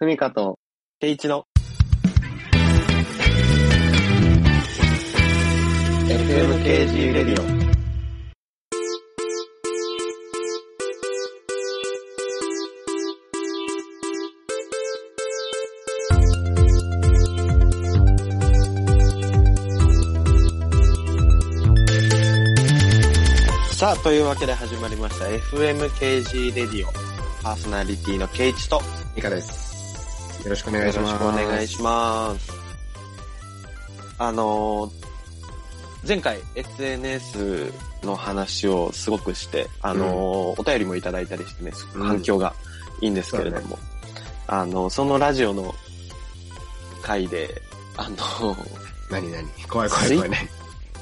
ふみかと、ケイイチの FMKG レディオ。さあ、というわけで始まりました FMKG レディオ。パーソナリティのケイイチと、ミカです。よろしくお願いします。よろしくお願いします。あのー前回 SNS の話をすごくして、あのーお便りもいただいたりしてね、すごく反響がいいんですけれども、あの、そのラジオの回で、あのー何何？怖い怖い怖いね。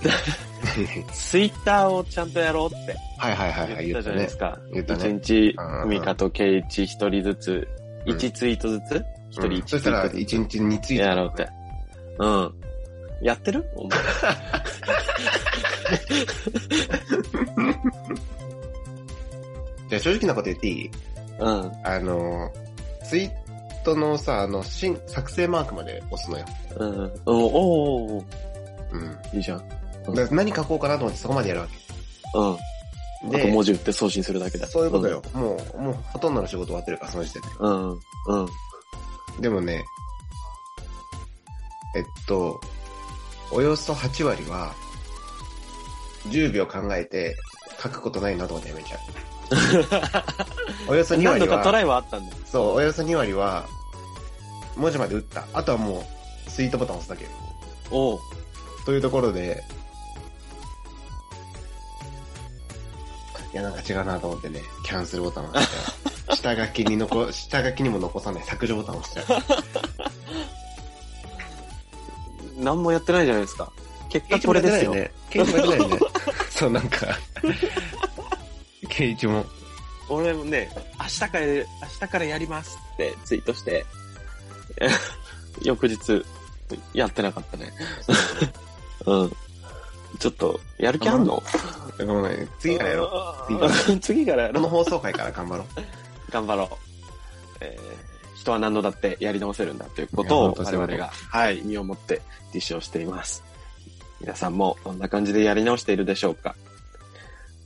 ツイッターをちゃんとやろうってはいはいはいはい、言ったじゃないです。か。言ったね一日うん、ふみかとケイイチ一人ずつ、うん一ツイートずつ一人うん一ツイそしたら、一日について。やろうって。うん。やってる？お前。じゃあ正直なこと言っていい？うん。あの、ツイートのさ、あの、新、作成マークまで押すのよ。うん。うん。おー、うん。いいじゃん。うんだから何書こうかなと思ってそこまでやるわうん。け。あと文字打って送信するだけだ。そういうことよ。もう、もうほとんどの仕事終わってるから、その時点で。うん。うん。うん。でもね、えっと、およそ8割は、10秒考えて書くことないなと思ってやめちゃう。およそ2割何度かトラは、イはあったんだよ。そう、およそ2割は、文字まで打った。あとはもう、ツイートボタン押すだけ。おう。というところで、いや、なんか違うなと思ってね、キャンセルボタンを押しちゃう。下書きに残、下書きにも残さない削除ボタンを押しちゃう。何もやってないじゃないですか。結果これですよ。ね。ケイチもやってないよね。そう、なんか、ケイチも。俺もね、明日から、明日からやりますってツイートして、翌日、やってなかったね。うん。ちょっと、やる気あんの？ごめんごめん次からやろう。ろう。次からやろう。この放送回から頑張ろう。頑張ろう。えー人は何度だってやり直せるんだということを我々が、はい、身をもって実証しています。皆さんもどんな感じでやり直しているでしょうか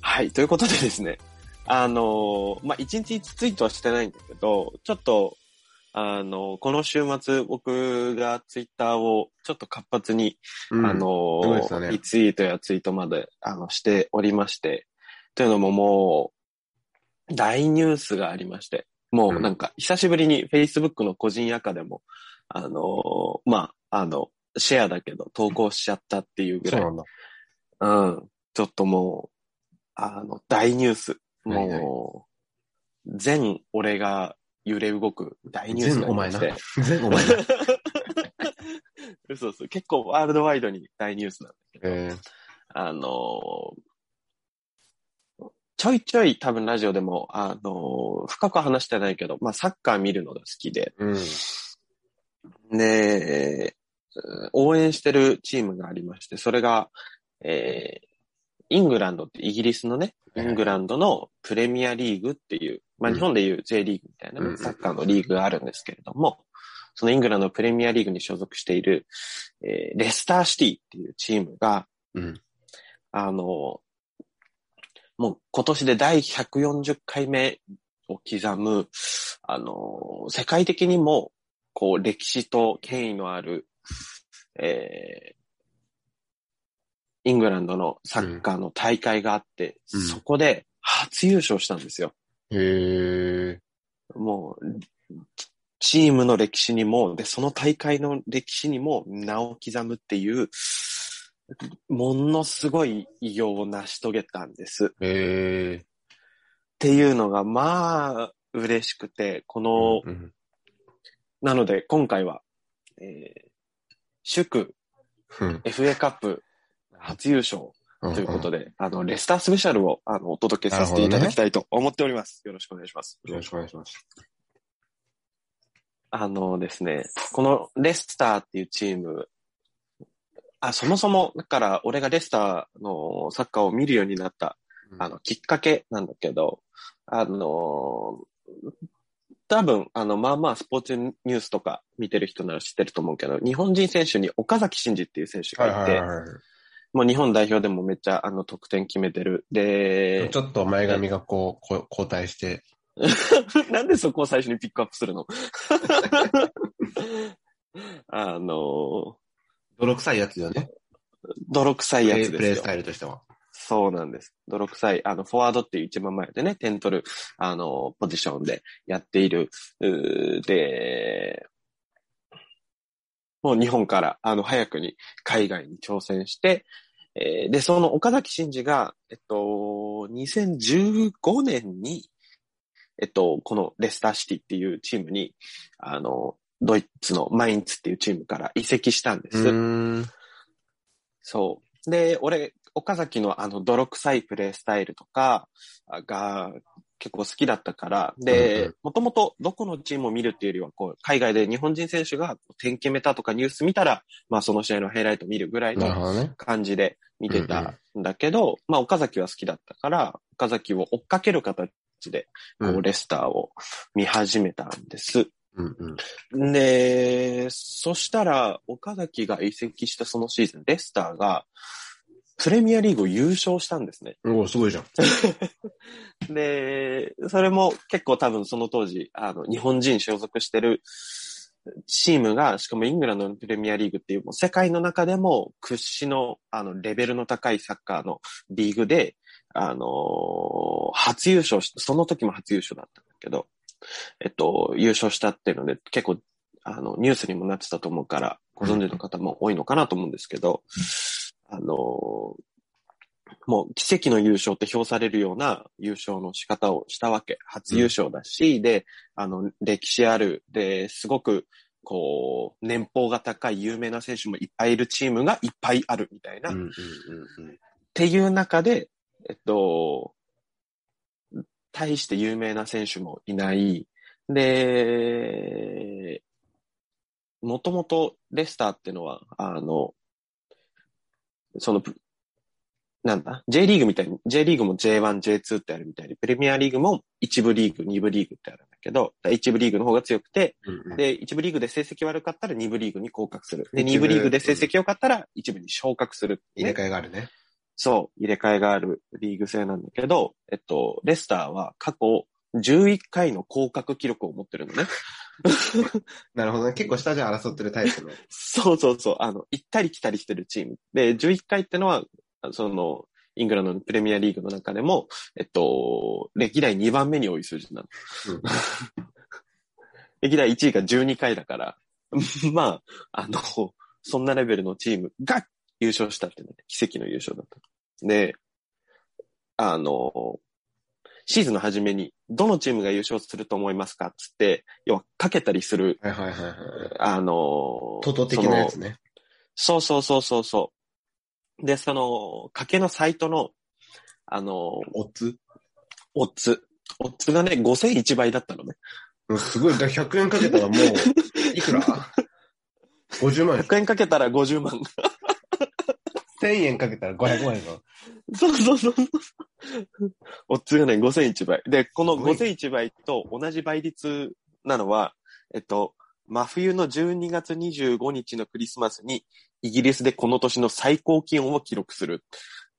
はい、ということでですね、あのーまあ、一日一ツイートはしてないんだけど、ちょっと、あのこの週末僕がツイッターをちょっと活発にうんあのそうですよねリツイートやツイートまで、あの、しておりまして、というのももう、大ニュースがありまして、もうなんか、久しぶりに Facebook の個人アカでも、あのまあ、あの、シェアだけど投稿しちゃったっていうぐらい、そうなんだ。うん、ちょっともう、あの、大ニュース。はいはいもう、全俺が揺れ動く大ニュースがあ全お前なりまして。。全お前な。嘘嘘。結構ワールドワイドに大ニュースなんだけど、えあのーちょいちょい多分ラジオでも、あのー深くは話してないけど、まあサッカー見るのが好きで、ーうん。で、うん応援してるチームがありまして、それが、えーイングランドってイギリスのね、イングランドのプレミアリーグっていう、まあうん日本でいう J リーグみたいなね、うんサッカーのリーグがあるんですけれども、そのイングランドのプレミアリーグに所属している、えーレスターシティっていうチームが、うん。あの、もう今年で第140回目を刻む、あの、世界的にも、こう、歴史と権威のある、えーイングランドのサッカーの大会があって、うんそこで初優勝したんですよ。へえ。もう、チームの歴史にも、で、その大会の歴史にも名を刻むっていう、ものすごい偉業を成し遂げたんです。っへえ。ていうのが、まあ、嬉しくて、この、うんなので今回は、えー祝うん FA カップ初優勝ということで、あの、レスタースペシャルを、あの、お届けさせていただきたいと思っております。よろしくお願いします。よろしくお願いします。あのですね、このレスターっていうチーム、あ、そもそも、だから俺がレスターのサッカーを見るようになった、あの、きっかけなんだけど、あの、多分、あの、まあまあスポーツニュースとか見てる人なら知ってると思うけど、日本人選手に岡崎慎司っていう選手がいて、もう日本代表でもめっちゃあの得点決めてる。で、ちょっと前髪がこう、こ交代して。なんでそこを最初にピックアップするの？あの、泥臭いやつよね。泥臭いやつですよプレイスタ。イルとしては。そうなんです。泥臭い、あの、フォワードっていう一番前でね、点取る、あの、ポジションでやっている、で、もう日本から、あの、早くに海外に挑戦して、えーで、その岡崎慎司が、えっと、2015年に、えっと、このレスターシティっていうチームに、あの、ドイツのマインツっていうチームから移籍したんです。ん。そう。で、俺、岡崎のあの泥臭いプレイスタイルとかが結構好きだったから、うんうでん、もともとどこのチームを見るっていうよりは、こう、海外で日本人選手が点決めたとかニュース見たら、まあその試合のハイライト見るぐらいの。感じで見てたんだけど、まあ岡崎は好きだったから、岡崎を追っかける形で、こうんう、レスターを見始めたんです。うんうん。で、そしたら、岡崎が移籍したそのシーズン、レスターが、プレミアリーグを優勝したんですね。おおすごいじゃん。で、それも結構多分その当時、あの、日本人所属してるチームが、しかもイングランドのプレミアリーグっていう、もう世界の中でも屈指の、あの、レベルの高いサッカーのリーグで、あのー初優勝し、その時も初優勝だったんだけど、えっと、優勝したっていうので、結構、あの、ニュースにもなってたと思うから、ご存知の方も多いのかなと思うんですけど、あのーもう奇跡の優勝って評されるような優勝の仕方をしたわけ。初優勝だし、で、あの、歴史ある、で、すごく、こう、年俸が高い有名な選手もいっぱいいるチームがいっぱいあるみたいな、っうんうんうんうん。ていう中で、えっと、大して有名な選手もいない。で、もともとレスターってのは、あの、その、なんだ ?J リーグみたいに、J リーグも J1、J2 ってあるみたいに、プレミアリーグも一部リーグ、二部リーグってあるんだけど、一部リーグの方が強くて、うんうんで、一部リーグで成績悪かったら二部リーグに降格する。で、二部リーグで成績良かったら一部に昇格する、入れ替えがあるね。そう、入れ替えがあるリーグ制なんだけど、えっと、レスターは過去11回の降格記録を持ってるのね。なるほどね。結構下じゃ争ってるタイプの。そうそうそう、あの、行ったり来たりしてるチーム。で、11回ってのは、その、イングランドのプレミアリーグの中でも、えっと、歴代2番目に多い数字なの。うん 歴代1位が12回だから、まあ、あの、そんなレベルのチームが優勝したってね、奇跡の優勝だった。で、あの、シーズンの初めに、どのチームが優勝すると思いますかつって、要は、かけたりする、はいはいはいはい。あの、トト的なやつね。そうそうそうそうそう。で、その、賭けのサイトの、あの、オッズ？オッズ。オッズがね、5001倍だったのね。うんすごい。だから100円かけたらもう、いくら ?50 万円。100円かけたら50万。1000円かけたら500万円か。そうそうそう。オッズがね、5001倍。で、このすごい5001倍と同じ倍率なのは、えっと、真冬の12月25日のクリスマスに、イギリスでこの年の最高気温を記録する。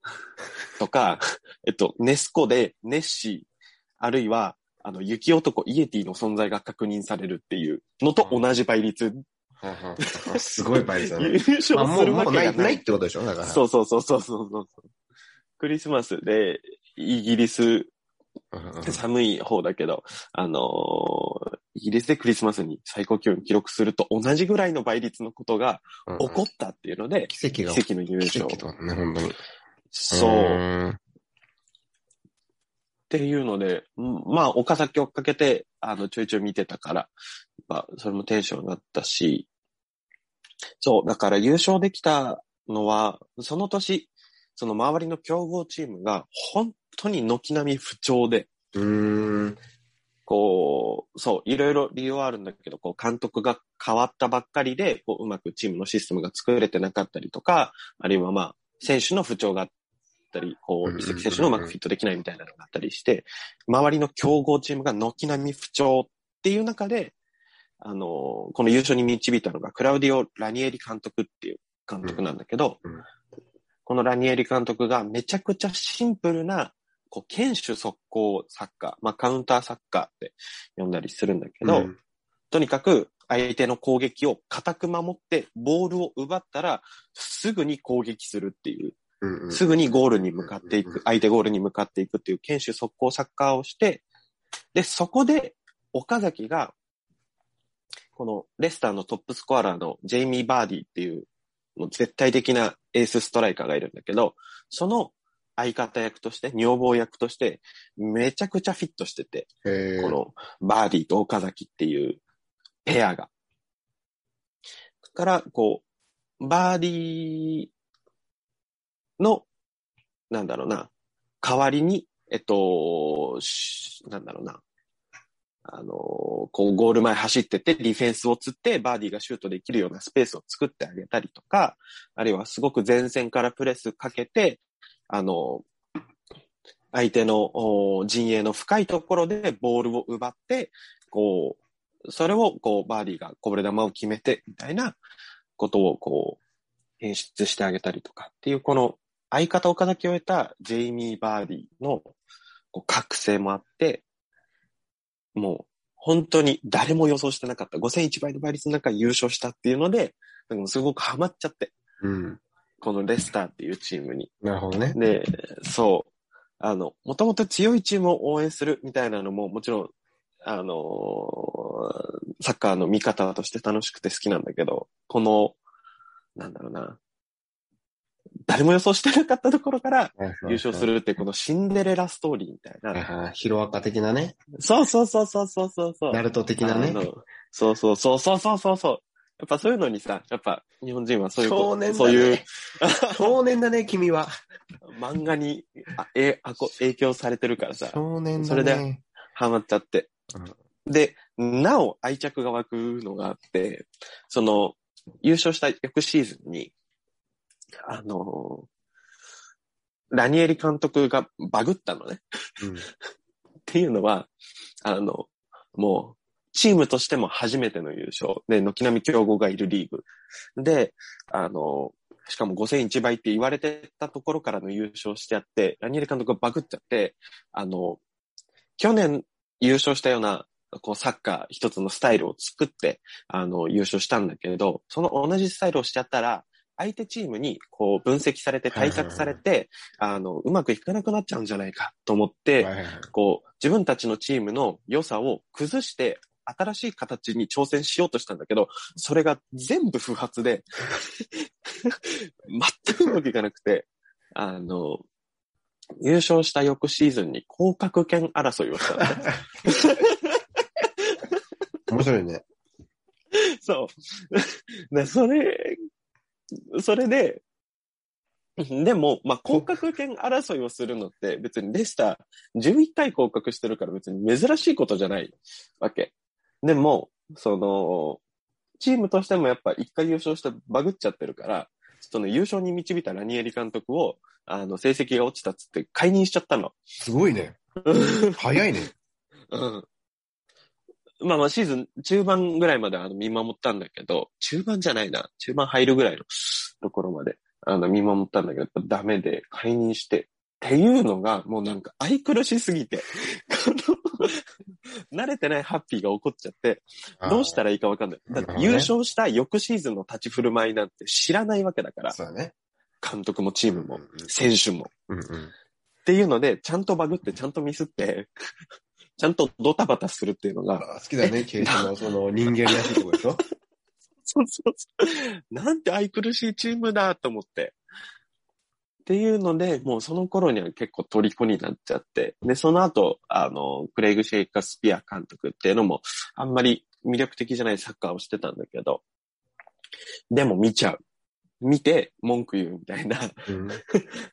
とか、えっと、ネスコでネッシー、あるいは、あの、雪男イエティの存在が確認されるっていうのと同じ倍率。すごい倍率だ優ね。勝まあ、もう、するわもうない、けがないないってことでしょだから。そうそうそうそうそうそう。クリスマスで、イギリス、うんうん寒い方だけど、あのーイギリスでクリスマスに最高気温記録すると同じぐらいの倍率のことがうん起こったっていうので、奇跡が奇跡の優奇勝。跡とね、本当に。そう。っていうので、うんまあ、岡崎追っかけて、あの、ちょいちょい見てたから、やっぱ、それもテンションになったし、そう、だから優勝できたのは、その年、その周りの強豪チームが、本当に軒並み不調で、うーん。こう、そう、いろいろ理由はあるんだけど、こう、監督が変わったばっかりで、こう、うまくチームのシステムが作れてなかったりとか、あるいはまあ、選手の不調があったり、こう、移籍選手のうまくフィットできないみたいなのがあったりして、周りの強豪チームが軒並み不調っていう中で、あの、この優勝に導いたのが、クラウディオ・ラニエリ監督っていう監督なんだけど、うん。うん。このラニエリ監督がめちゃくちゃシンプルな、こう、堅守速攻サッカー、まあ、カウンターサッカーって呼んだりするんだけど、うん。とにかく相手の攻撃を固く守って、ボールを奪ったら、すぐに攻撃するっていう、すぐにゴールに向かっていく、相手ゴールに向かっていくっていう堅守速攻サッカーをして、で、そこで岡崎が、このレスターのトップスコアラーのジェイミー・バーディっていう、もう絶対的なエースストライカーがいるんだけど、その相方役として、女房役として、めちゃくちゃフィットしてて、このバーディーと岡崎っていうペアが。だから、こう、バーディーの、なんだろうな、代わりに、えっと、しなんだろうな、あの、こう、ゴール前走ってて、ディフェンスを釣って、バーディーがシュートできるようなスペースを作ってあげたりとか、あるいはすごく前線からプレスかけて、あの、相手の陣営の深いところでボールを奪って、こう、それをこう、バーディーがこぼれ球を決めて、みたいなことをこう、演出してあげたりとかっていう、この相方岡崎を得たジェイミー・バーディーのこう覚醒もあって、もう本当に誰も予想してなかった5001倍の倍率の中優勝したっていうので、なんかもうすごくハマっちゃって、うん。このレスターっていうチームに。なるほどね。で、そう。あの、もともと強いチームを応援するみたいなのももちろん、あのーサッカーの見方として楽しくて好きなんだけど、この、なんだろうな、誰も予想してなかったところから優勝するってこのシンデレラストーリーみたいはいな。はい。ヒロアカ的なね。そうそうそうそうそうそうそう。ナルト的なね。そうそうそうそうそうそうそう。やっぱそういうのにさ、やっぱ日本人はそういうこ少年だねそういう少年だね、君は。漫画にあえあこ影響されてるからさ、少年だね。それでハマっちゃって。で、なお愛着が湧くのがあって、その、優勝した翌シーズンに、あのラニエリ監督がバグったのね。うん。っていうのは、あの、もう、チームとしても初めての優勝。で、軒並み強豪がいるリーグ。で、あの、しかも5001倍って言われてたところからの優勝してやって、ラニエリ監督がバグっちゃって、あの、去年優勝したような、こう、サッカー一つのスタイルを作って、あの、優勝したんだけど、その同じスタイルをしちゃったら、相手チームにこう分析されて対策されて、あの、うまくいかなくなっちゃうんじゃないかと思って、こう、自分たちのチームの良さを崩して、新しい形に挑戦しようとしたんだけど、それが全部不発で、全くうまくいかなくて、あの、優勝した翌シーズンに降格権争いをした。面白いね。そう。で、それ、それで、でも、まあ、降格権争いをするのって別にレスター11回降格してるから別に珍しいことじゃないわけ。でも、その、チームとしてもやっぱ1回優勝してバグっちゃってるから、その優勝に導いたラニエリ監督を、あの、成績が落ちたっつって解任しちゃったの。すごいね。早いね。うん。まあまあシーズン中盤ぐらいまであの見守ったんだけど、中盤じゃないな。中盤入るぐらいのところまであの見守ったんだけど、ダメで解任して。っていうのがもうなんか愛くるしすぎて、慣れてないハッピーが起こっちゃって、どうしたららいいかわかんない。だって優勝した翌シーズンの立ち振る舞いなんて知らないわけだから、そうだね。監督もチームも選手も。うんうん。っていうので、ちゃんとバグって、ちゃんとミスって、ちゃんとドタバタするっていうのが、あ好きだね、ケイスのその人間らしいとこでしょ？そうそうそう。なんて愛くるしいチームだと思って。っていうので、もうその頃には結構虜になっちゃって。で、その後、あの、クレイグ・シェイカースピア監督っていうのも、あんまり魅力的じゃないサッカーをしてたんだけど、でも見ちゃう。見て文句言うみたいなうん。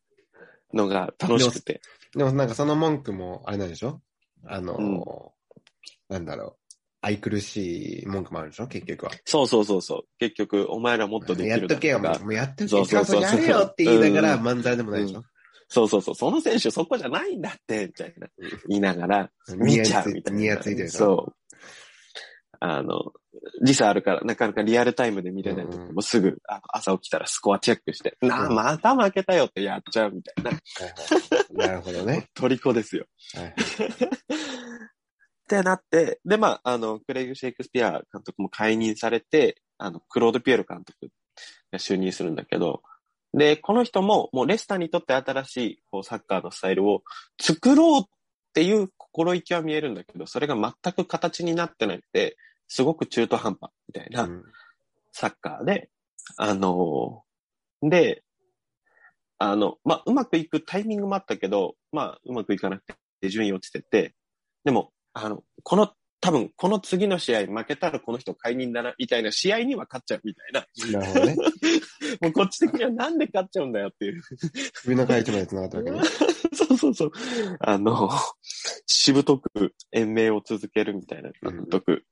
のが楽しくて。でもなんかその文句も、あれなんでしょ？あのーうんなんだろう。愛くるしい文句もあるでしょ？結局は。そうそうそうそう。結局、お前らもっとできるやっとけよ、もうもうやってそうそうそうやれよって言いながらうん漫才でもないでしょ、そうそうそう。その選手そこじゃないんだって、みたいな。言いながら、見ちゃうみたいな。にやついてるそう。あの、時差あるから、なかなかリアルタイムで見れない時うんうんもすぐ、あの朝起きたらスコアチェックして、なあ、また負けたよってやっちゃうみたいな。はいはいなるほどね。虜ですよ。はいってなって、で、まあ、あの、クレイグ・シェイクスピア監督も解任されて、あの、クロード・ピエロ監督が就任するんだけど、で、この人も、もうレスターにとって新しい、こう、サッカーのスタイルを作ろうっていう心意気は見えるんだけど、それが全く形になってなくて、すごく中途半端みたいなうんサッカーで、あので、あの、まあ、うまくいくタイミングもあったけど、まあ、うまくいかなくて順位落ちてて、でも、あの、この、多分、この次の試合負けたらこの人解任だな、みたいな試合には勝っちゃうみたいな。なるほどね。もうこっち的にはなんで勝っちゃうんだよっていう。首の回一まで繋がったわけね。そうそうそう。あの、しぶとく延命を続けるみたいな監督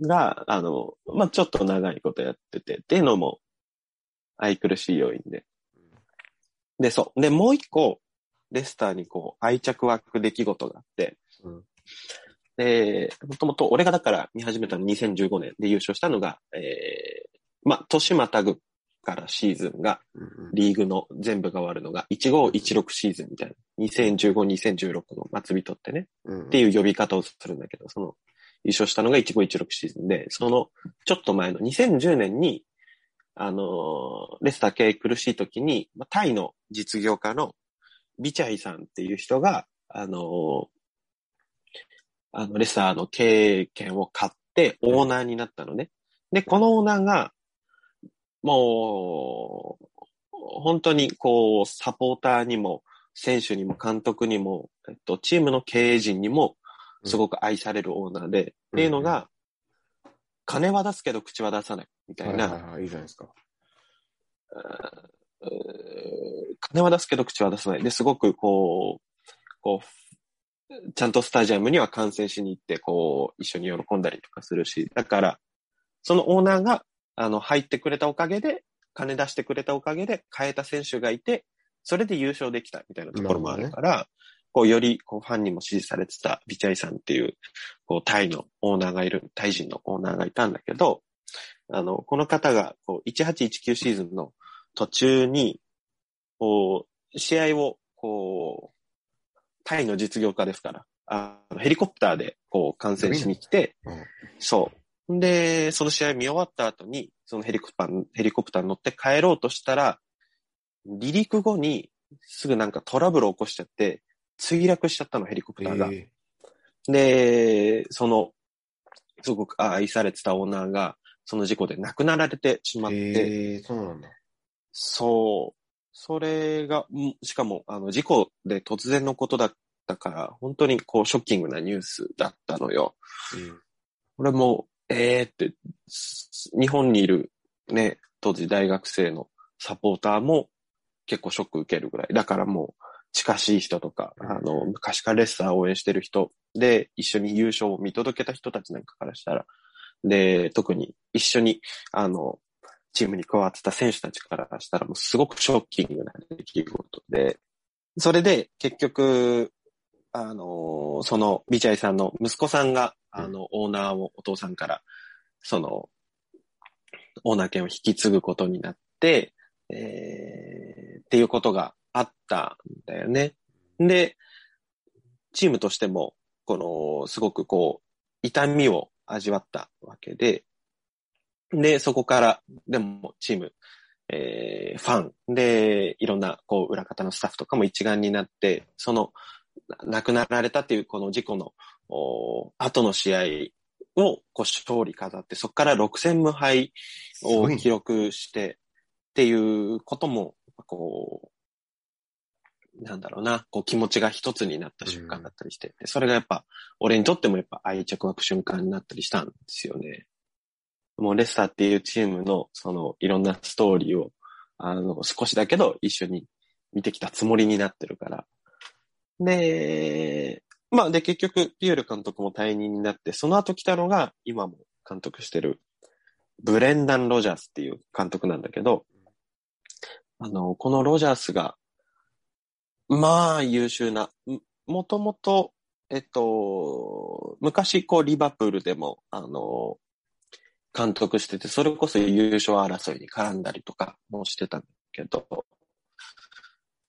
が、あの、まあ、ちょっと長いことやってて、っていうのも愛くるしい要因で。で、そう。で、もう一個、レスターにこう、愛着湧く出来事があって、うんで、もともと俺がだから見始めたの2015年で優勝したのが、えー、まあ、年またぐからシーズンが、リーグの全部が終わるのが、1516シーズンみたいな。2015、2016の末日とってね。うんっていう呼び方をするんだけど、その、優勝したのが1516シーズンで、その、ちょっと前の2010年に、あのレスター経営苦しい時に、まあタイの実業家のビチャイさんっていう人が、あのあの、レスターの経営権を買ってオーナーになったのね。で、このオーナーが、もう、本当にこう、サポーターにも、選手にも監督にも、えっと、チームの経営陣にも、すごく愛されるオーナーで、うん。っていうのが、金は出すけど口は出さない、みたいな、はいはいはい、いいじゃないですか。金は出すけど口は出さない。で、すごくこう、こう、ちゃんとスタジアムには観戦しに行って、こう、一緒に喜んだりとかするし、だから、そのオーナーが、あの、入ってくれたおかげで、金出してくれたおかげで変えた選手がいて、それで優勝できたみたいなところもあるから、こう、より、こう、ファンにも支持されてたビチャイさんっていう、こう、タイのオーナーがいる、タイ人のオーナーがいたんだけど、あの、この方が、こう、1819シーズンの途中に、こう、試合を、こう、タイの実業家ですから、あのヘリコプターで、こう、観戦しに来て、うんそう。で、その試合見終わった後に、そのヘリコプター、ヘリコプターに乗って帰ろうとしたら、離陸後に、すぐなんかトラブルを起こしちゃって、墜落しちゃったの、ヘリコプターが。えで、その、すごく愛されてたオーナーが、その事故で亡くなられてしまっー、て、えー、そうなんだ。そう。それが、んしかも、あの、事故で突然のことだったから、本当にこう、ショッキングなニュースだったのよ。俺も、えーって、す日本にいるね、当時大学生のサポーターも結構ショック受けるぐらい。だからもう、近しい人とか、うん。あの、昔からレッサーを応援してる人で、一緒に優勝を見届けた人たちなんかからしたら、で、特に一緒に、あの、チームに加わってた選手たちからしたらもうすごくショッキングな出来事で、それで結局、あの、そのビチャイさんの息子さんが、あの、オーナーをお父さんから、その、オーナー権を引き継ぐことになって、えー、っていうことがあったんだよね。で、チームとしても、この、すごくこう、痛みを味わったわけで、で、そこから、でも、チーム、えー、ファン、で、いろんな、こう、裏方のスタッフとかも一丸になって、その、な亡くなられたっていうこの事故の、お後の試合を、こう、勝利飾って、そこから6戦無敗を記録して、っていうことも、こう、なんだろうな、こう気持ちが一つになった瞬間だったりして、でそれがやっぱ、俺にとってもやっぱ愛着湧く瞬間になったりしたんですよね。もうレスターっていうチームの、その、いろんなストーリーを、あの、少しだけど一緒に見てきたつもりになってるから。で、まあ、で、結局、ピエール監督も退任になって、その後来たのが、今も監督してる、ブレンダン・ロジャースっていう監督なんだけど、あの、このロジャースが、まあ、優秀な、もともと、えっと、昔、こう、リバプールでも、あの、監督してて、それこそ優勝争いに絡んだりとかもしてたんだけど、っ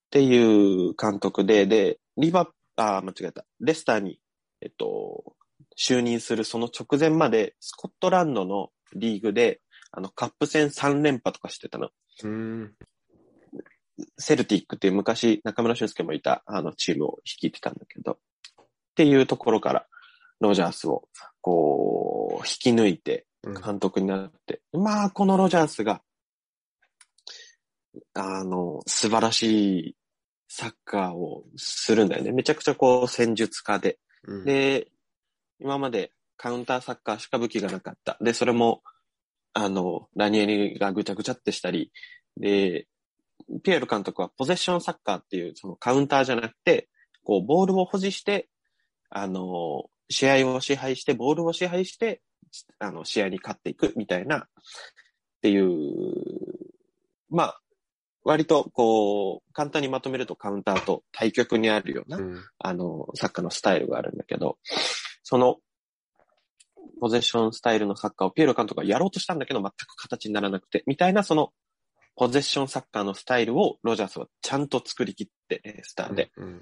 ていう監督で、で、リバ、あ、間違えた。レスターに、えっと、就任するその直前まで、スコットランドのリーグで、あの、カップ戦3連覇とかしてたの。うん。セルティックっていう昔中村俊介もいたあのチームを率いてたんだけど、っていうところからロジャースをこう引き抜いてうん監督になって、まあこのロジャースが、あの、素晴らしいサッカーをするんだよね。めちゃくちゃこう戦術家で。うん、で、今までカウンターサッカーしか武器がなかった。で、それも、あの、ラニエリがぐちゃぐちゃってしたり、で、ピエール監督はポゼッションサッカーっていう、そのカウンターじゃなくて、こう、ボールを保持して、あの、試合を支配して、ボールを支配して、あの、試合に勝っていくみたいな、っていう、まあ、割と、こう、簡単にまとめるとカウンターと対極にあるような、うん。あの、サッカーのスタイルがあるんだけど、その、ポゼッションスタイルのサッカーをピエロ監督がやろうとしたんだけど、全く形にならなくて、みたいな、その、ポゼッションサッカーのスタイルをロジャースはちゃんと作り切って、えースターで。うん。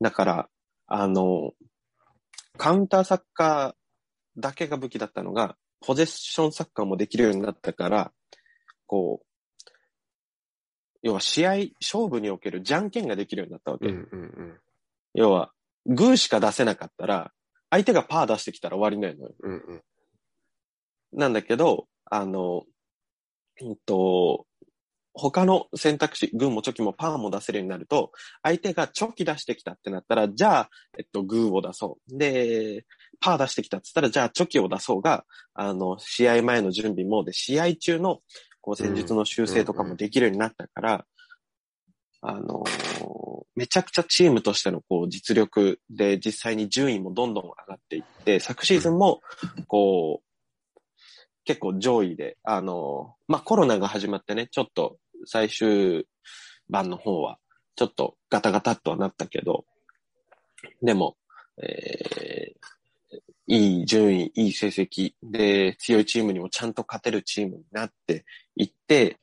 だから、あの、カウンターサッカーだけが武器だったのが、ポゼッションサッカーもできるようになったから、こう、要は試合、勝負におけるじゃんけんができるようになったわけ。うん。うん。要は、グーしか出せなかったら、相手がパー出してきたら終わりなのよ。うん。うん。なんだけど、あの、うんと、他の選択肢、グーもチョキもパーも出せるようになると、相手がチョキ出してきたってなったら、じゃあ、えっと、グーを出そう。で、パー出してきたって言ったら、じゃあチョキを出そうが、あの、試合前の準備も、で、試合中の、こう、戦術の修正とかもできるようになったから、あのーめちゃくちゃチームとしてのこう実力で実際に順位もどんどん上がっていって、昨シーズンも、こう、結構上位で、あのまあ、コロナが始まってね、ちょっと最終版の方は、ちょっとガタガタっとはなったけど、でも、えーいい順位、いい成績で強いチームにもちゃんと勝てるチームになっていって、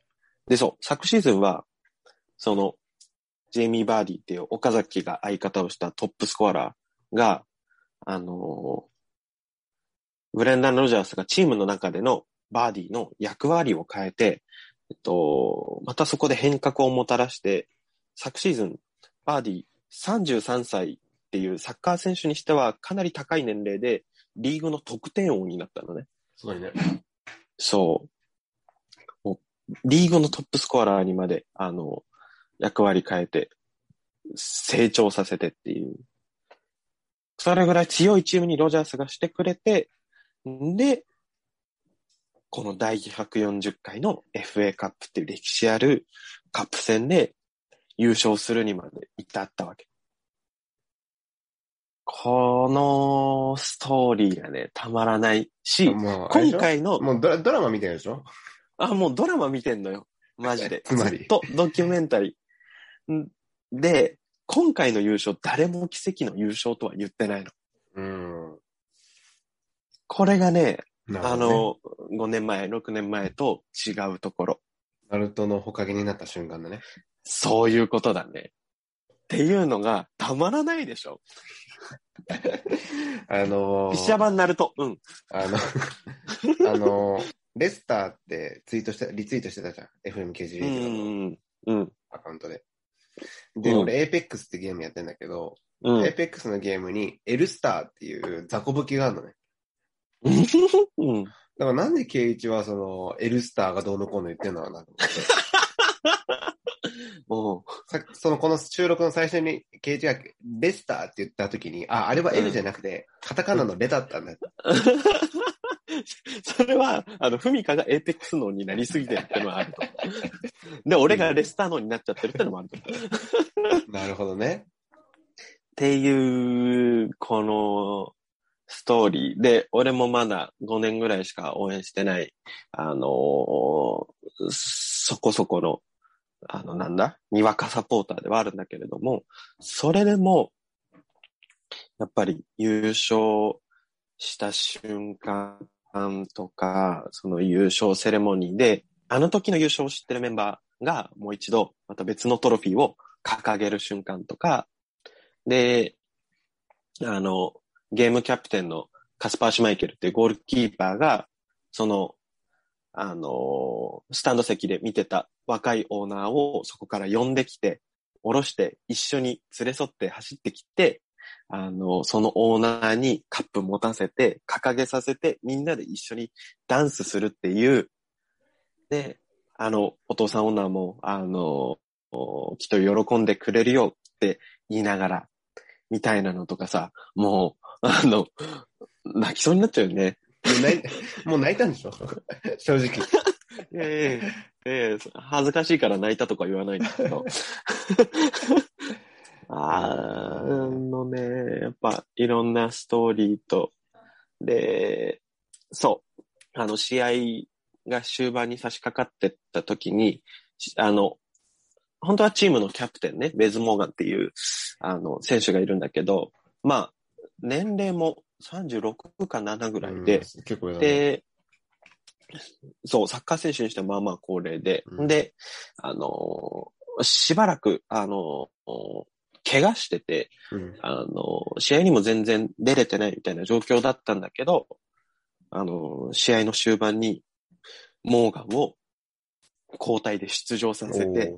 で、そう、昨シーズンは、その、ジェイミー・バーディーっていう岡崎が相方をしたトップスコアラーが、あのーブレンダン・ロジャースがチームの中でのバーディの役割を変えて、えっと、またそこで変革をもたらして、昨シーズン、バーディ33歳っていうサッカー選手にしてはかなり高い年齢で、リーグの得点王になったのね。すごいね。そう。もうリーグのトップスコアラーにまで、あの、役割変えて、成長させてっていう。それぐらい強いチームにロジャースがしてくれて、んで、この第140回の FA カップっていう歴史あるカップ戦で優勝するにまで至ったわけ。このストーリーがね、たまらないし、今回のもうドラドラマ見てるでしょ？あ、もうドラマ見てんのよ。マジで。つまりずっとドキュメンタリー。んで、今回の優勝、誰も奇跡の優勝とは言ってないの。うん。これがね、ね、の、5年前、6年前と違うところ。ナルトのほかげになった瞬間だね。そういうことだね。っていうのがたまらないでしょ。あのー、ピッシャー版ナルト。うん。あの、あのー、レスターってツイートして、リツイートしてたじゃん。う FMKG ん。うん。アカウントで。で、うん俺、Apex ってゲームやってんだけど、うん。Apex のゲームに L スターっていう雑魚武器があるのね。うん。だからなんで K1 はその L スターがどうのこうの言ってんのかなと思って。も さそのこの収録の最初に K1 がレスターって言った時に、あ、あれは L じゃなくて、カタカナのレだったんだ。う。それは、あの、フミカがエーペックス脳になりすぎてるってのはあると。で、俺がレスター脳になっちゃってるってのもあると。なるほどね。っていう、この、ストーリー。で、俺もまだ5年ぐらいしか応援してない、あのーそこそこの、あの、なんだ？にわかサポーターではあるんだけれども、それでも、やっぱり優勝した瞬間とか、その優勝セレモニーで、あの時の優勝を知ってるメンバーがもう一度また別のトロフィーを掲げる瞬間とか、で、あの、ゲームキャプテンのカスパー・シュマイケルっていうゴールキーパーが、その、あの、スタンド席で見てた若いオーナーをそこから呼んできて、降ろして一緒に連れ添って走ってきて、あの、そのオーナーにカップ持たせて、掲げさせて、みんなで一緒にダンスするっていう、で、あの、お父さんオーナーも、あの、きっと喜んでくれるよって言いながら、みたいなのとかさ、もう、あの、泣きそうになっちゃうよね。泣いもう泣いたんでしょ？正直。ええええ恥ずかしいから泣いたとか言わないんだけど。あのね、やっぱいろんなストーリーと、で、そう、あの試合が終盤に差し掛かってった時に、あの、本当はチームのキャプテンね、ベズ・モーガンっていう、あの、選手がいるんだけど、まあ、年齢も36か7ぐらいで、結構で、そう、サッカー選手にしてはまあまあ高齢で、うん。で、あのーしばらく、あのー怪我してて、うん。あのー試合にも全然出れてないみたいな状況だったんだけど、あのー試合の終盤に、モーガンを交代で出場させて、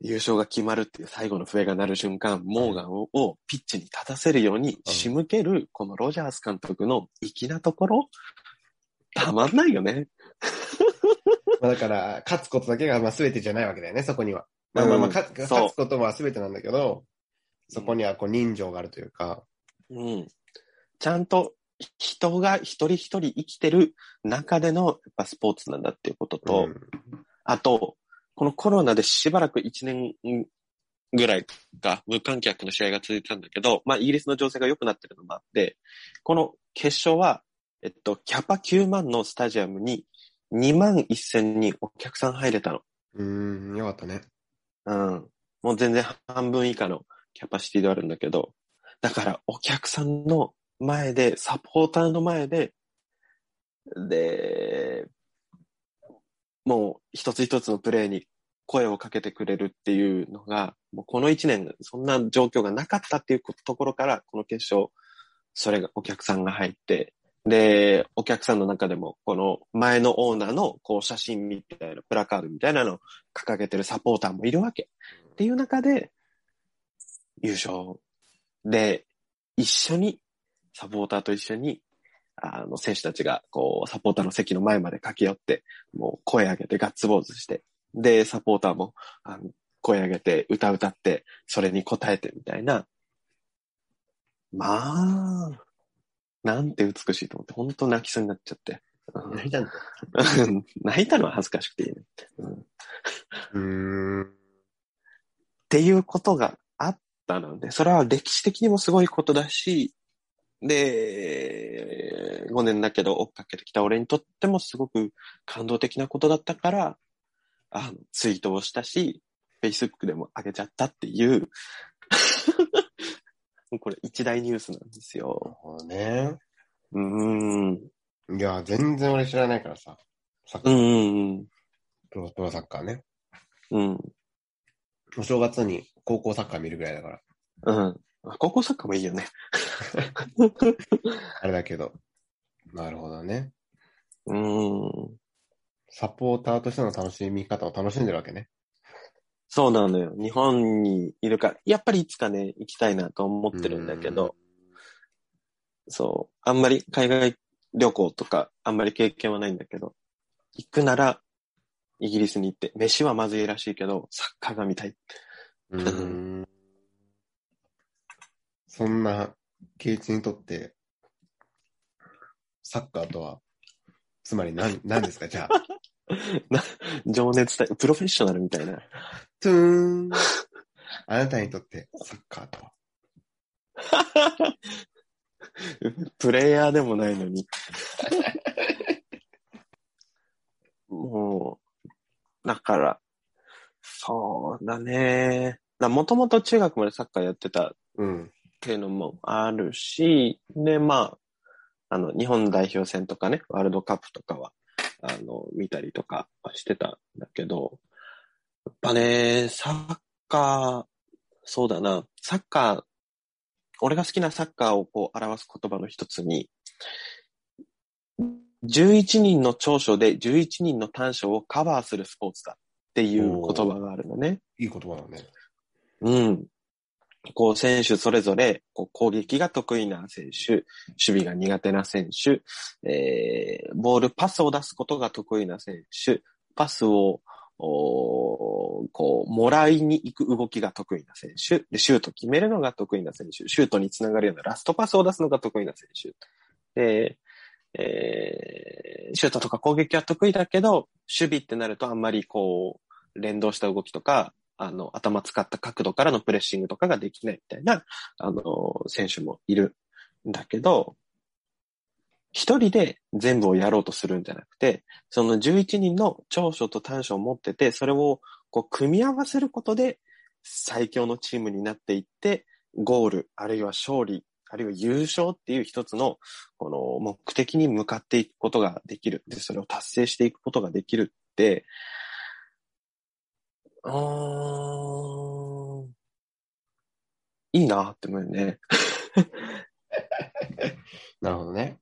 優勝が決まるっていう最後の笛が鳴る瞬間、モーガンををピッチに立たせるように仕向ける、このロジャース監督の粋なところ、たまんないよね。まあだから、勝つことだけがまあ全てじゃないわけだよね、そこには。まあまあまあ、うん勝つことは全てなんだけど、そこにはこう人情があるというか、うん。ちゃんと人が一人一人生きてる中でのやっぱスポーツなんだっていうことと、うんあと、このコロナでしばらく1年ぐらいか無観客の試合が続いてたんだけど、まあイギリスの情勢が良くなってるのもあって、この決勝は、えっと、キャパ9万のスタジアムに2万1000人お客さん入れたの。うーん、よかったね。うん。もう全然半分以下のキャパシティではあるんだけど、だからお客さんの前で、サポーターの前で、で、もう一つ一つのプレーに声をかけてくれるっていうのが、もうこの一年、そんな状況がなかったっていうところから、この決勝、それがお客さんが入って、で、お客さんの中でも、この前のオーナーのこう写真みたいな、プラカードみたいなのを掲げてるサポーターもいるわけ。っていう中で、優勝で、一緒に、サポーターと一緒に、あの、選手たちが、こう、サポーターの席の前まで駆け寄って、もう声上げてガッツポーズして、で、サポーターも、あの声上げて、歌歌って、それに応えてみたいな。まあ、なんて美しいと思って、本当泣きそうになっちゃって。うん泣いたんだ。泣いたのは恥ずかしくていいね。うんん。ていうことがあったので、それは歴史的にもすごいことだし、で、5年だけど追っかけてきた俺にとってもすごく感動的なことだったから、あの、ツイートをしたし、Facebook でも上げちゃったっていう、これ一大ニュースなんですよ。ね。うーん。いや、全然俺知らないからさ。サッカー、うんうんプロプロサッカーね。うん。うん。お正月に高校サッカー見るぐらいだから。うん。高校サッカーもいいよね。あれだけど。なるほどね。うん。サポーターとしての楽しみ方を楽しんでるわけね。そうなのよ。日本にいるから、やっぱりいつかね、行きたいなと思ってるんだけど、そう。あんまり海外旅行とか、あんまり経験はないんだけど、行くなら、イギリスに行って、飯はまずいらしいけど、サッカーが見たい。うーん。そんな、ケイチにとって、サッカーとは、つまり何、何ですか？じゃあ。情熱体、プロフェッショナルみたいな。トゥーン。あなたにとって、サッカーとは？プレイヤーでもないのに。もう、だから、そうだね。もともと中学までサッカーやってたうん。っていうのもあるし、で、まあ、あの、日本代表戦とかね、ワールドカップとかは、あの、見たりとかしてたんだけど、やっぱね、サッカー、そうだな、サッカー、俺が好きなサッカーをこう表す言葉の一つに、11人の長所で11人の短所をカバーするスポーツだっていう言葉があるのね。いい言葉だね。うん。こう、選手それぞれ、こう攻撃が得意な選手、守備が苦手な選手、えー、ボール、パスを出すことが得意な選手、パスを、おこう、もらいに行く動きが得意な選手、で、シュート決めるのが得意な選手、シュートにつながるようなラストパスを出すのが得意な選手。で、えー、シュートとか攻撃は得意だけど、守備ってなるとあんまりこう、連動した動きとか、あの、頭使った角度からのプレッシングとかができないみたいな、あの、選手もいるんだけど、一人で全部をやろうとするんじゃなくて、その11人の長所と短所を持ってて、それをこう組み合わせることで最強のチームになっていって、ゴール、あるいは勝利、あるいは優勝っていう一つのこの目的に向かっていくことができる。で、それを達成していくことができるって、うーん、いいなって思うよね。なるほどね。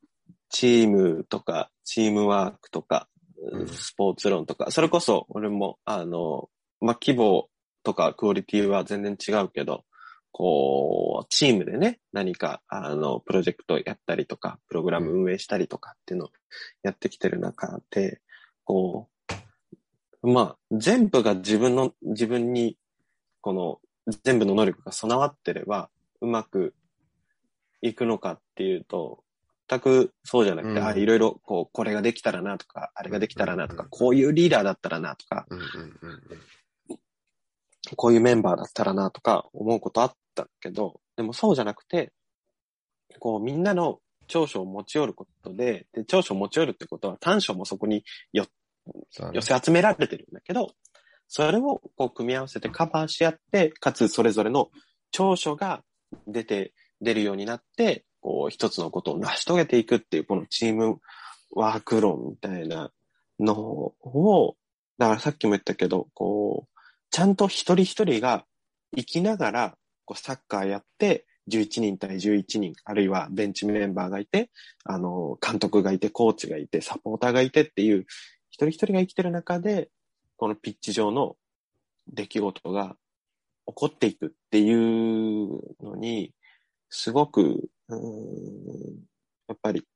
チームとか、チームワークとか、うんスポーツ論とか、それこそ俺も、あの、まあ、規模とかクオリティは全然違うけど、こう、チームでね、何か、あの、プロジェクトやったりとか、プログラム運営したりとかっていうのをやってきてる中で、こう、まあ、全部が自分の、自分に、この、全部の能力が備わってれば、うまくいくのかっていうと、全くそうじゃなくて、うん。あ、いろいろ、こう、これができたらなとか、あれができたらなとかうん、こういうリーダーだったらなとか、うんうんうんこういうメンバーだったらなとか思うことあったけど、でもそうじゃなくて、こうみんなの長所を持ち寄ることで、で、長所を持ち寄るってことは短所もそこにそうだね寄せ集められてるんだけど、それをこう組み合わせてカバーし合って、かつそれぞれの長所が出て、出るようになって、こう一つのことを成し遂げていくっていう、このチームワーク論みたいなのを、だからさっきも言ったけど、こう、ちゃんと一人一人が生きながら、こうサッカーやって、11人対11人、あるいはベンチメンバーがいて、あの、監督がいて、コーチがいて、サポーターがいてっていう、一人一人が生きてる中で、このピッチ上の出来事が起こっていくっていうのに、すごく、うーんやっぱり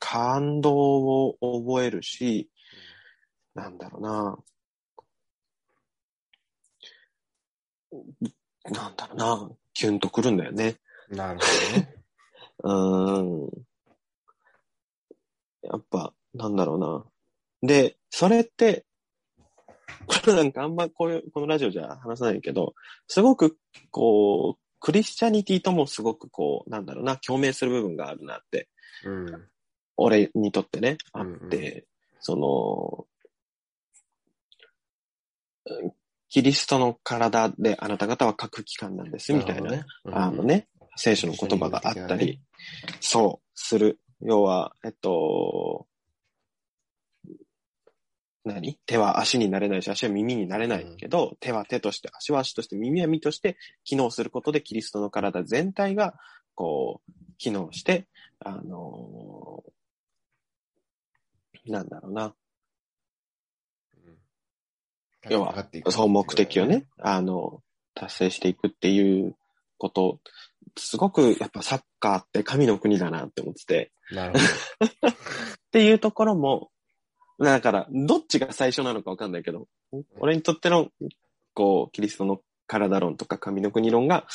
感動を覚えるし、なんだろうな、なんだろうな、キュンとくるんだよね。なるほどね。うーん。やっぱ、なんだろうな。で、それって、これなんかあんまこういう、このラジオじゃ話さないけど、すごく、こう、クリスチャニティともすごくこう、なんだろうな、共鳴する部分があるなって、うん。俺にとってね、あっうんて、その、うんキリストの体であなた方は各機関なんです、みたいな、るほどね。あのね、聖書の言葉があったり、そう、する。要は、えっと、何？手は足になれないし、足は耳になれないけど、手は手として、足は足として、耳は耳として機能することで、キリストの体全体が、こう、機能して、あのなんだろうな。うん。要はそう目的をね、。あの、達成していくっていうこと、すごくやっぱサッカーって神の国だなって思ってて、なるほ っていうところも、だから、どっちが最初なのかわかんないけど、俺にとっての、こう、キリストの体論とか神の国論が、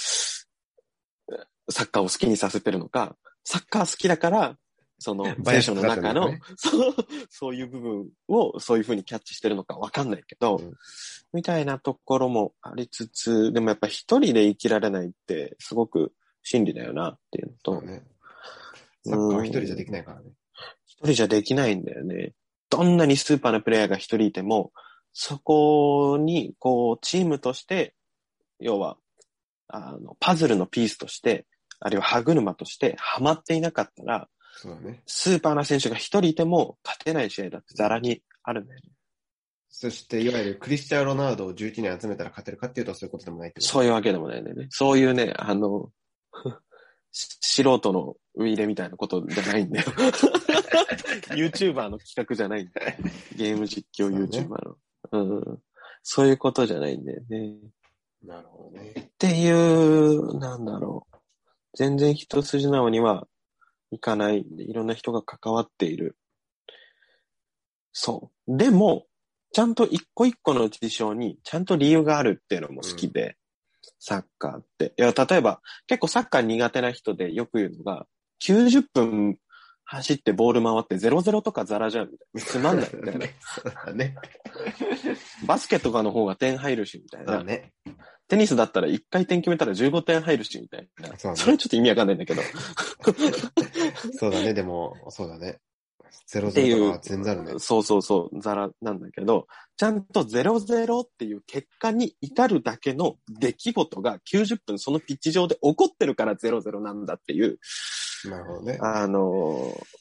サッカーを好きにさせてるのか、サッカー好きだから、その、聖書の中の、そう、そういう部分をそういう風にキャッチしてるのかわかんないけど、うんみたいなところもありつつ、でもやっぱ一人で生きられないってすごく真理だよなっていうのと、ど。ね。サッカーは一人じゃできないからね。一人じゃできないんだよね。どんなにスーパーなプレイヤーが一人いても、そこに、こう、チームとして、要は、あの、パズルのピースとしてあるいは歯車としてハマっていなかったら、そうだね。スーパーな選手が一人いても勝てない試合だってザラにあるんだよね。そして、いわゆるクリスチャン・ロナウドを11人集めたら勝てるかっていうとそういうことでもないってことそういうわけでもないんだよね。そういうね、あの、し 素人のウイイレみたいなことじゃないんだよ。YouTuber の企画じゃないんだよ。ゲーム実況 YouTuber の。うん。そういうことじゃないんだよね。なるほどね。っていう、なんだろう。全然一筋縄にはいかない。いろんな人が関わっている。そう。でも、ちゃんと一個一個の事象にちゃんと理由があるっていうのも好きで、サッカーって。いや、例えば、結構サッカー苦手な人でよく言うのが、90分走ってボール回って0-0とかザラじゃんみたいな。つまんないみたいな。そうだね。バスケとかの方が点入るしみたいな。ね。テニスだったら1回点決めたら15点入るしみたいな。そうねそれちょっと意味わかんないんだけど。そうだね。でも、そうだね。ゼロっていうゼロとかは全然あるね。そうそうそう、ザラなんだけど、ちゃんと0-0っていう結果に至るだけの出来事が90分そのピッチ上で起こってるから0-0なんだっていう、なるほどね。あのー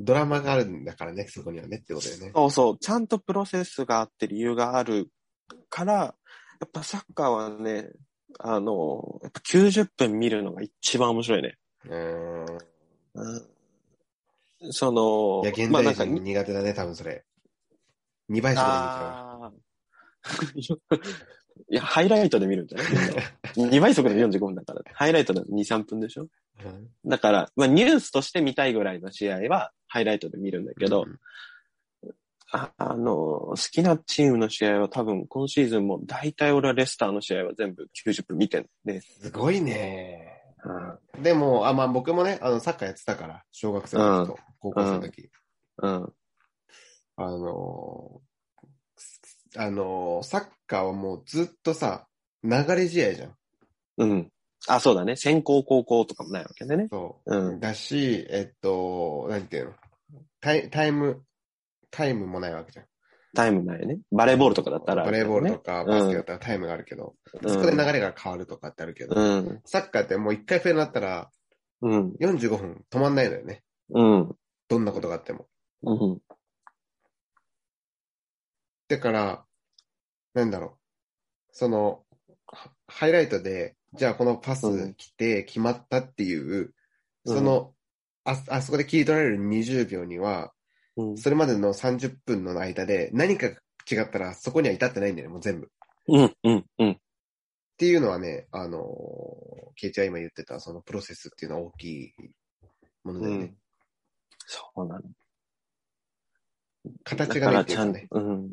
ドラマがあるんだからね、そこにはねってことだよね。そうそう、ちゃんとプロセスがあって理由があるから、やっぱサッカーはね、あのーやっぱ90分見るのが一番面白いね。うーん。うんその、いや、現まあなんか代人苦手だね、多分それ。2倍速で見てるわ。いや、ハイライトで見るんじゃない ?2 倍速で45分だから。ハイライトで2、3分でしょ？うんだから、まあニュースとして見たいぐらいの試合は、ハイライトで見るんだけど、うんああの、好きなチームの試合は多分今シーズンも大体俺はレスターの試合は全部90分見てんね。すごいね。うん。でも、あ、まあ僕もね、あの、サッカーやってたから、小学生の時と高校生の時。うん。あのーあのーサッカーはもうずっとさ、流れ試合じゃん。うん。あ、そうだね。先行高校とかもないわけでね。そう。うんだし、えっと、なんていうの？タイタイム、タイムもないわけじゃん。タイムないね。バレーボールとかだったらあバレーボールとかバスケだったらタイムがあるけど、うんそこで流れが変わるとかってあるけど、うん。サッカーってもう一回フェルになったらうん。45分止まんないのよね。うん。どんなことがあっても。うん。だから、なんだろう。その、ハハイライトで、じゃあこのパス来て決まったっていう、その、あ、あそこで切り取られる20秒には、うん。それまでの30分の間で何かが違ったらそこには至ってないんだよね、もう全部。っうん。うん。うん。ていうのはね、あのー、ケイチは今言ってたそのプロセスっていうのは大きいものだよね。うんそうなの。形がないっていうかね。うん。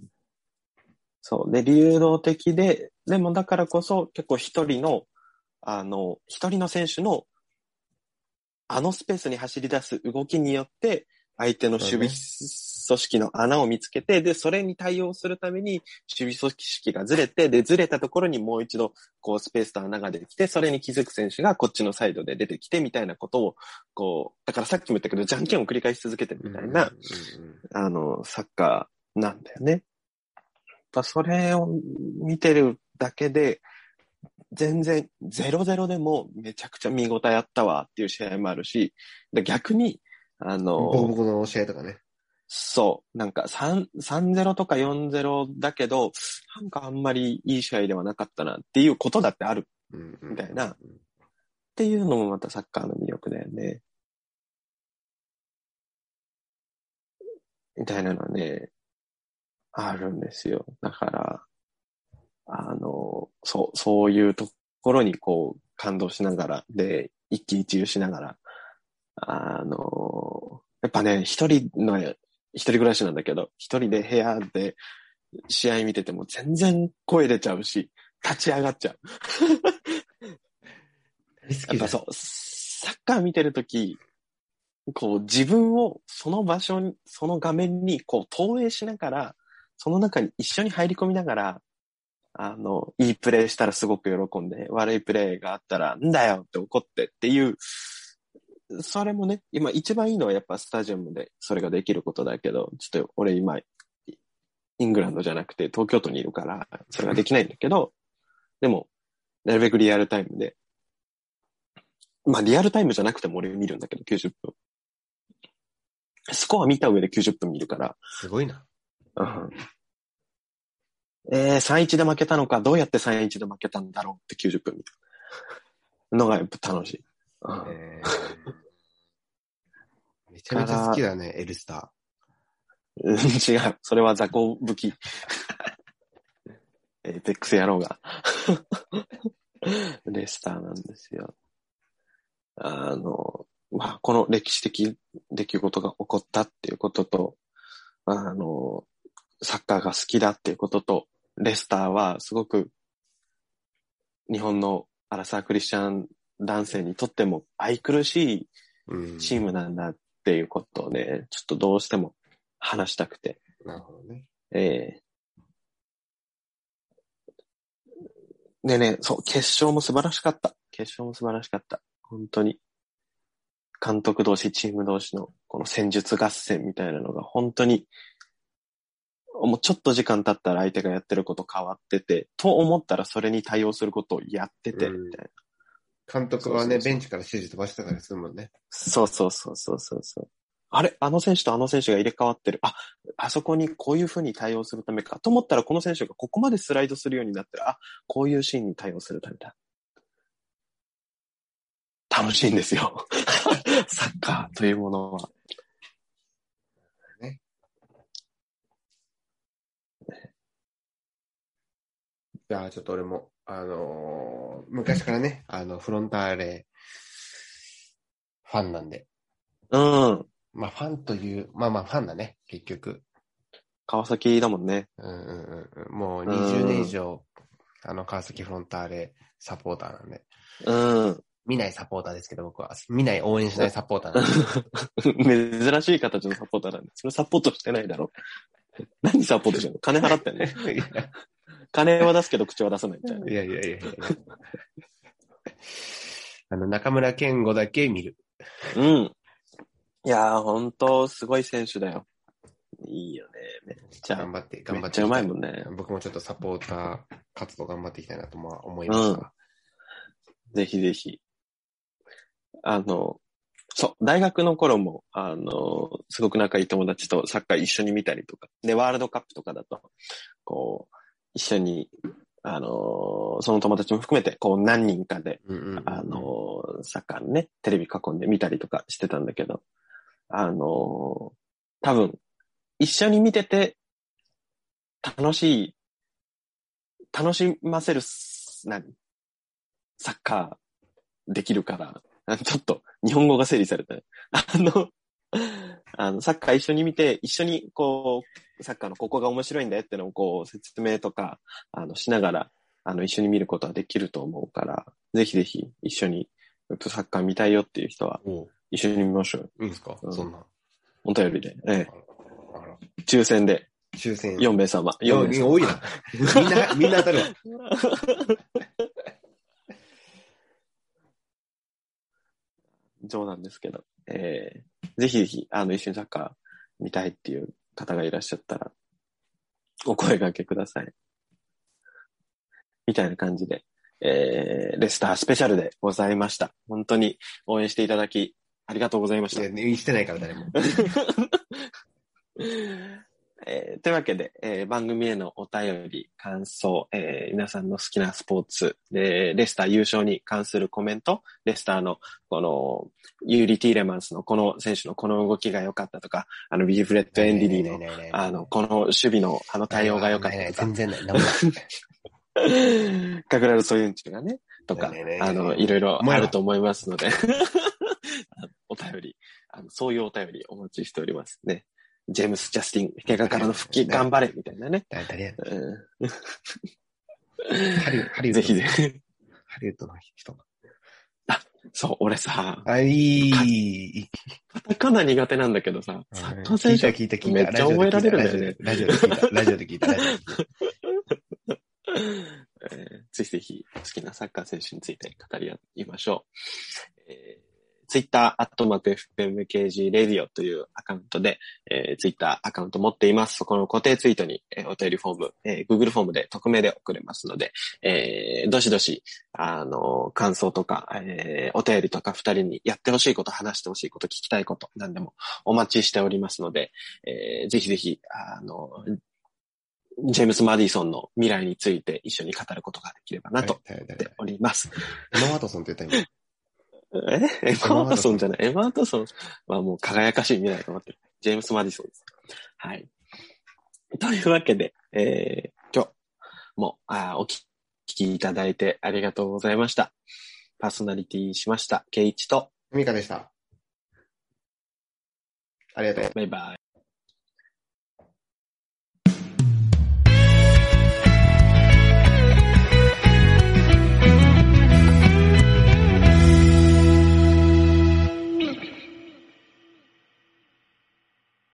そう。で、流動的で、でもだからこそ結構一人の、あの、一人の選手の、あのスペースに走り出す動きによって、相手の守備組織の穴を見つけて、で、それに対応するために、守備組織がずれて、で、ずれたところにもう一度、こう、スペースと穴が出てきて、それに気づく選手がこっちのサイドで出てきて、みたいなことを、こう、だからさっきも言ったけど、じゃんけんを繰り返し続けてるみたいな、あの、サッカーなんだよね。やっぱそれを見てるだけで、全然0-0でもめちゃくちゃ見応えあったわっていう試合もあるし、で逆に、あボコボの、コの試合とかね。そう、なんか3 3-0とか4-0だけど、なんかあんまりいい試合ではなかったなっていうことだってあるみたいなっていうのもまたサッカーの魅力だよね。みたいなのはね、あるんですよ。だから、あの、そう、そういうところにこう感動しながら、で、一喜一憂しながら、あの、やっぱね、一人の、一人暮らしなんだけど、一人で部屋で試合見てても全然声出ちゃうし、立ち上がっちゃう。やっぱそう、サッカー見てるとき、こう自分をその場所に、その画面にこう投影しながら、その中に一緒に入り込みながら、あの、いいプレーしたらすごく喜んで、悪いプレーがあったら、んだよって怒ってっていう、それもね、今一番いいのはやっぱスタジアムでそれができることだけど、ちょっと俺今、イングランドじゃなくて東京都にいるから、それができないんだけど、でも、なるべくリアルタイムでまあリアルタイムじゃなくても俺見るんだけど、90分。スコア見た上で90分見るから。すごいな。うん。えー、3-1で負けたのか、どうやって3-1で負けたんだろうって90分見るのがやっぱ楽しい。うんえーめちゃめちゃ好きだね、エルスタうん違う。それは雑魚武器。エイペックス野郎が。レスターなんですよ。あの、まあ、この歴史的出来事が起こったっていうことと、あの、サッカーが好きだっていうことと、レスターはすごく日本のアラサークリスチャン男性にとっても愛くるしー。うんいチームなんだっていうことをね、ちょっとどうしても話したくて。なるほどね。ええでね、そう、決勝も素晴らしかった。決勝も素晴らしかった。本当に。監督同士、チーム同士のこの戦術合戦みたいなのが本当に、もうちょっと時間経ったら相手がやってること変わってて、と思ったらそれに対応することをやってて、うんみたいな。監督はね、ベンチから指示飛ばしてたりするもんね。そうそうそうそうそうそう。あれ？あの選手とあの選手が入れ替わってる。あ、あそこにこういう風に対応するためか。と思ったらこの選手がここまでスライドするようになってる。あ、こういうシーンに対応するためだ。楽しいんですよ。サッカーというものは。じゃあ、ちょっと俺も、あのー昔からね、あの、フロンターレ、ファンなんで。うん。まあ、ファンという、まあまあ、ファンだね、結局。川崎だもんね。うんうんうんうん。もう20年以上、あの、川崎フロンターレサポーターなんで。うん。見ないサポーターですけど、僕は。見ない応援しないサポーターなんで。珍しい形のサポーターなんで。それサポートしてないだろ。何サポートしてんの？金払ってんの？金は出すけど口は出さないみたいな。いやいやいやいや。あの、中村健吾だけ見る。うん。いやー、ほんと、すごい選手だよ。いいよね。めっちゃ頑、張って、頑張って。めっちゃうまいもんね。僕もちょっとサポーター活動頑張っていきたいなとまあ思いました。ぜひぜひ。あの、そう、大学の頃も、あの、すごく仲いい友達とサッカー一緒に見たりとか、で、ワールドカップとかだと、こう、一緒に、あの、その友達も含めて、こう、何人かで、あの、サッカーのね、テレビ囲んで見たりとかしてたんだけど、あの、多分、一緒に見てて、楽しい、楽しませるす、何？サッカーできるから、あちょっと日本語が整理されたね。あの、あの、サッカー一緒に見て、一緒にこう、サッカーのここが面白いんだよってのをこう、説明とか、あの、しながら、あの、一緒に見ることはできると思うから、ぜひぜひ一緒にサッカー見たいよっていう人は一緒に見ましょうよ。いいんですか、うんそんな。お便りで。ええ。抽選で抽選。4名様。4名様。多いな。みんな、みんな当たるわ。冗談ですけど。えー、ぜひぜひ、あの、一緒にサッカー見たいっていう方がいらっしゃったら、お声掛けください。みたいな感じで、えー、レスタースペシャルでございました。本当に応援していただき、ありがとうございましたい。やしてないから誰も。えーというわけで、えー番組へのお便り、感想、えー皆さんの好きなスポーツ、でレスター優勝に関するコメント、レスターのこの、ユーリ・ティーレマンスのこの選手のこの動きが良かったとか、あの、ビーフレッド・エンディリーの、あの、この守備のあの対応が良かったとか全、然ない。カグラル・ソユンチュがね、とかあの、いろいろあると思いますので、お便りあの、そういうお便りお待ちしておりますね。ジェームス・ジャスティン、怪我からの復帰頑張れみたいなね。誰誰やうんハリウハリウッド。ぜひぜひ。ハリウッドの人。そう、俺さ、あ、いい。カタカナ苦手なんだけどさ、サッカー選手聞いた聞いた。めっちゃ覚えられるんだよね。ラジオで聞いた。ラジオで聞いた。ラジオで聞いた。えーぜひぜひ好きなサッカー選手について語り合いましょう。えーツイッターアットマーク FMKG レディオというアカウントで、えー、ツイッターアカウント持っています。そこの固定ツイートに、えー、お便りフォーム、えー、Google フォームで匿名で送れますので、えー、どしどし、あの、感想とか、えー、お便りとか二人にやってほしいこと、話してほしいこと、聞きたいこと、何でもお待ちしておりますので、えー、ぜひぜひ、あの、ジェームス・マディソンの未来について一緒に語ることができればなと思っております。エマ・ワトソンって言った今。え？エマ・ワトソンじゃない？エマ・ワトソン？はもう輝かしい未来と思ってる。ジェームス・マディソンです。はい。というわけで、えー、今日もあお聞きいただいてありがとうございました。パーソナリティしました。ケイチと、ミカでした。ありがとう。バイバイ。